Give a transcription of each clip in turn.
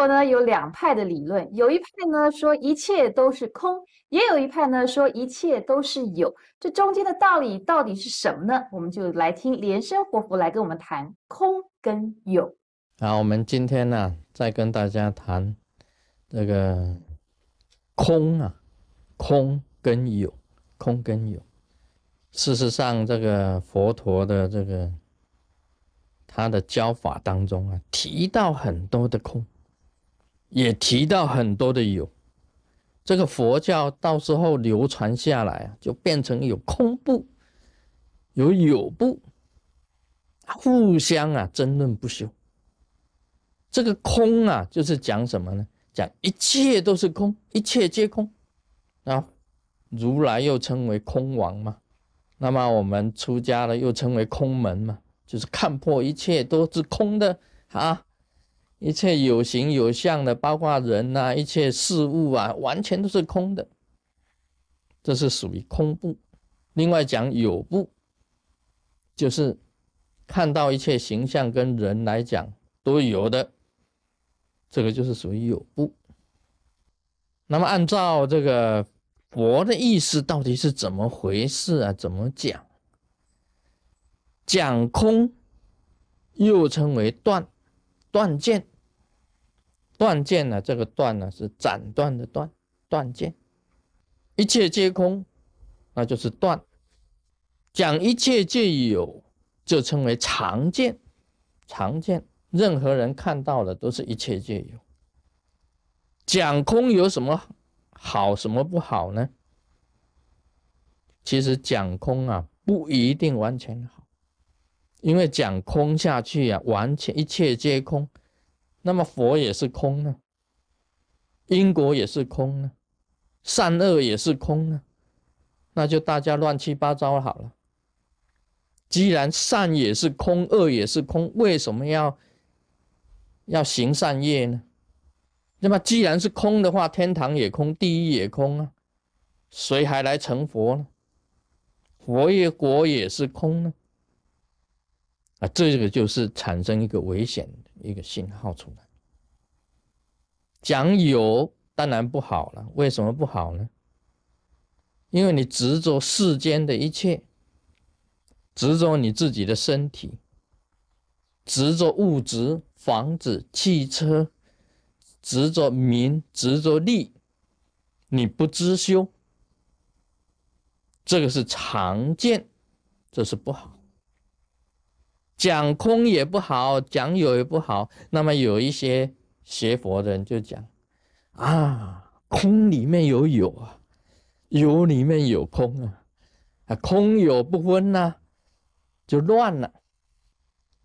佛呢有两派的理论，有一派呢说一切都是空，也有一派呢说一切都是有。这中间的道理到底是什么呢？我们就来听莲生活佛来跟我们谈空跟有。好，我们今天呢再跟大家谈这个空啊，空跟有，空跟有。事实上，这个佛陀的这个他的教法当中啊，提到很多的空，也提到很多的有。这个佛教到时候流传下来啊，就变成有空部，有有部，互相啊争论不休。这个空啊，就是讲什么呢？讲一切都是空，一切皆空啊。如来又称为空王嘛。那么我们出家了，又称为空门嘛，就是看破一切都是空的啊，一切有形有相的，包括人呐，一切事物啊，完全都是空的，这是属于空部。另外讲有部，就是看到一切形象跟人来讲都有的，这个就是属于有部。那么按照这个。佛的意思到底是怎么回事啊？怎么讲？讲空，又称为断，断见。断见呢？这个断呢是斩断的断，断见。一切皆空，那就是断。讲一切皆有，就称为常见。常见，任何人看到的都是一切皆有。讲空有什么？好什么不好呢？其实讲空啊，不一定完全好，因为讲空下去啊，完全一切皆空，那么佛也是空呢，因果也是空呢，善恶也是空呢，那就大家乱七八糟好了。既然善也是空，恶也是空，为什么要要行善业呢？那么既然是空的话，天堂也空，地狱也空啊，谁还来成佛呢？佛业果也是空呢？啊，这个就是产生一个危险的一个信号出来。讲有当然不好了，为什么不好呢？因为你执着世间的一切，执着你自己的身体，执着物质、房子、汽车。执着名，执着利，你不知修，这个是常见，这是不好。讲空也不好，讲有也不好。那么有一些学佛的人就讲啊，空里面有有啊，有里面有空啊，啊，空有不分呐，就乱了，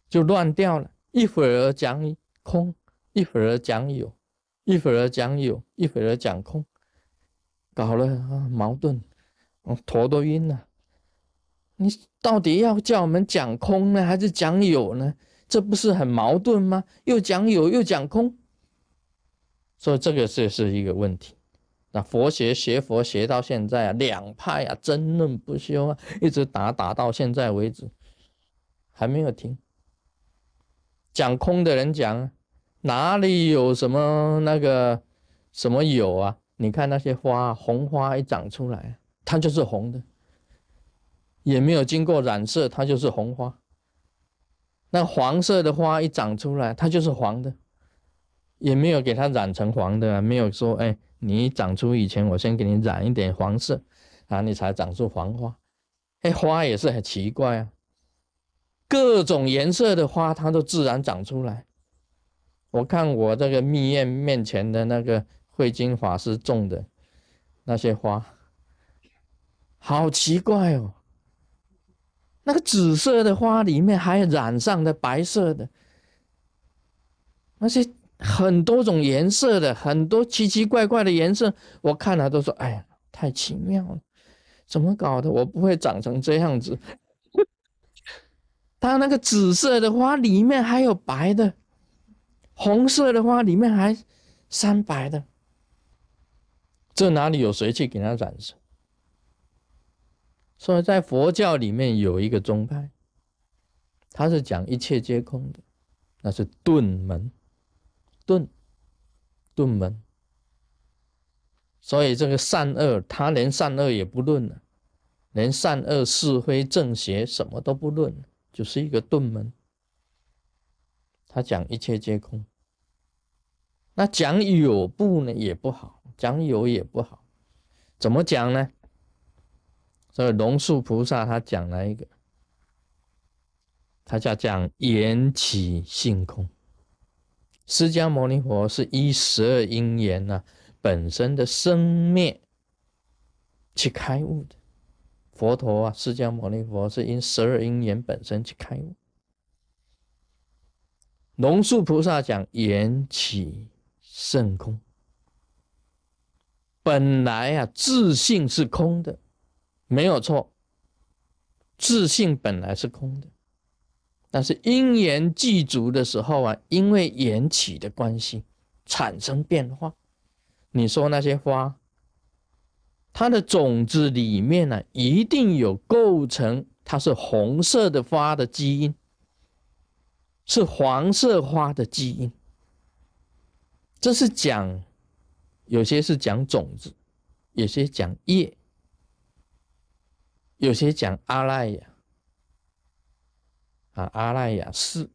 就乱掉了。一会儿讲空，一会儿讲有。一会儿讲有，一会儿讲空，搞了啊矛盾，我头都晕了。你到底要叫我们讲空呢，还是讲有呢？这不是很矛盾吗？又讲有，又讲空，所以这个是是一个问题。那佛学学佛学到现在啊，两派啊争论不休啊，一直打打到现在为止，还没有停。讲空的人讲。哪里有什么那个什么有啊？你看那些花，红花一长出来，它就是红的，也没有经过染色，它就是红花。那黄色的花一长出来，它就是黄的，也没有给它染成黄的，没有说哎，你长出以前，我先给你染一点黄色，啊，你才长出黄花。哎，花也是很奇怪啊，各种颜色的花，它都自然长出来。我看我这个密院面前的那个慧金法师种的那些花，好奇怪哦！那个紫色的花里面还染上的白色的，那些很多种颜色的，很多奇奇怪怪的颜色，我看了都说：“哎呀，太奇妙了，怎么搞的？我不会长成这样子。”它那个紫色的花里面还有白的。红色的花里面还三白的，这哪里有谁去给他染色？所以在佛教里面有一个宗派，他是讲一切皆空的，那是顿门。顿顿门。所以这个善恶，他连善恶也不论了，连善恶是非正邪什么都不论，就是一个顿门。他讲一切皆空，那讲有不呢也不好，讲有也不好，怎么讲呢？所以龙树菩萨他讲了一个，他叫讲缘起性空。释迦牟尼佛是依十二因缘呐本身的生灭去开悟的，佛陀啊，释迦牟尼佛是因十二因缘本身去开悟。龙树菩萨讲缘起甚空，本来啊自性是空的，没有错，自性本来是空的，但是因缘具足的时候啊，因为缘起的关系产生变化。你说那些花，它的种子里面呢，一定有构成它是红色的花的基因。是黄色花的基因，这是讲，有些是讲种子，有些讲叶，有些讲阿赖耶，啊阿赖雅是，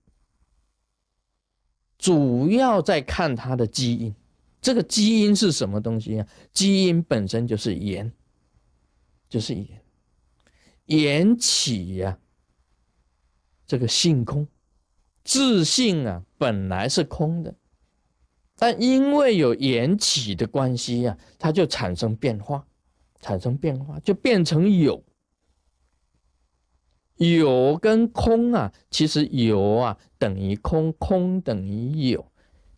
主要在看它的基因，这个基因是什么东西啊？基因本身就是盐，就是盐，盐起呀，这个性空。自信啊，本来是空的，但因为有缘起的关系呀，它就产生变化，产生变化就变成有。有跟空啊，其实有啊等于空，空等于有。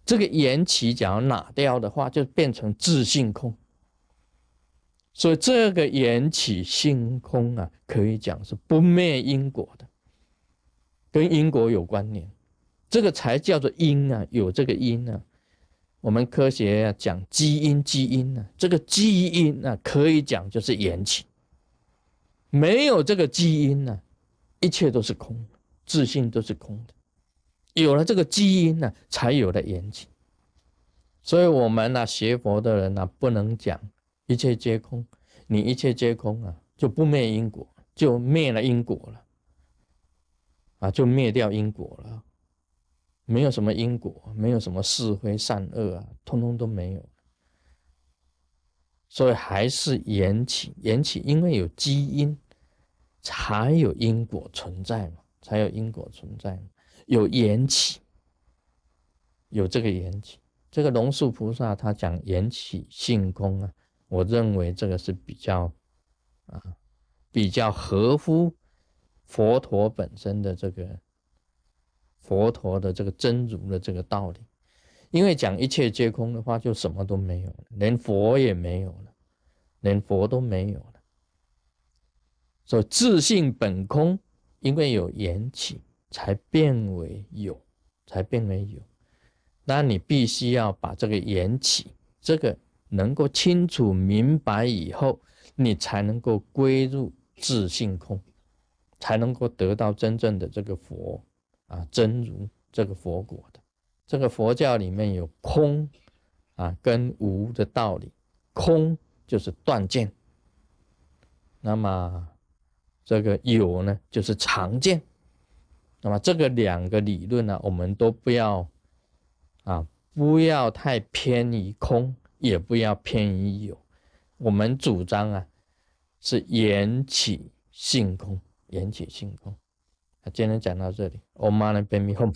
这个缘起假如拿掉的话，就变成自性空。所以这个缘起性空啊，可以讲是不灭因果的。跟因果有关联，这个才叫做因啊，有这个因啊。我们科学讲基因，基因呢，这个基因呢，可以讲就是缘起。没有这个基因呢，一切都是空的，自信都是空的。有了这个基因呢，才有了缘起。所以，我们呢学佛的人呢，不能讲一切皆空。你一切皆空啊，就不灭因果，就灭了因果了。啊，就灭掉因果了，没有什么因果，没有什么是非善恶啊，通通都没有。所以还是缘起，缘起，因为有基因，才有因果存在嘛，才有因果存在嘛，有缘起，有这个缘起。这个龙树菩萨他讲缘起性空啊，我认为这个是比较啊，比较合乎。佛陀本身的这个佛陀的这个真如的这个道理，因为讲一切皆空的话，就什么都没有了，连佛也没有了，连佛都没有了。所以自性本空，因为有缘起，才变为有，才变为有。那你必须要把这个缘起，这个能够清楚明白以后，你才能够归入自性空。才能够得到真正的这个佛啊真如这个佛果的，这个佛教里面有空啊跟无的道理，空就是断见，那么这个有呢就是常见，那么这个两个理论呢，我们都不要啊不要太偏于空，也不要偏于有，我们主张啊是缘起性空。缘起性空，啊今天讲到这里，我妈呢，别迷糊。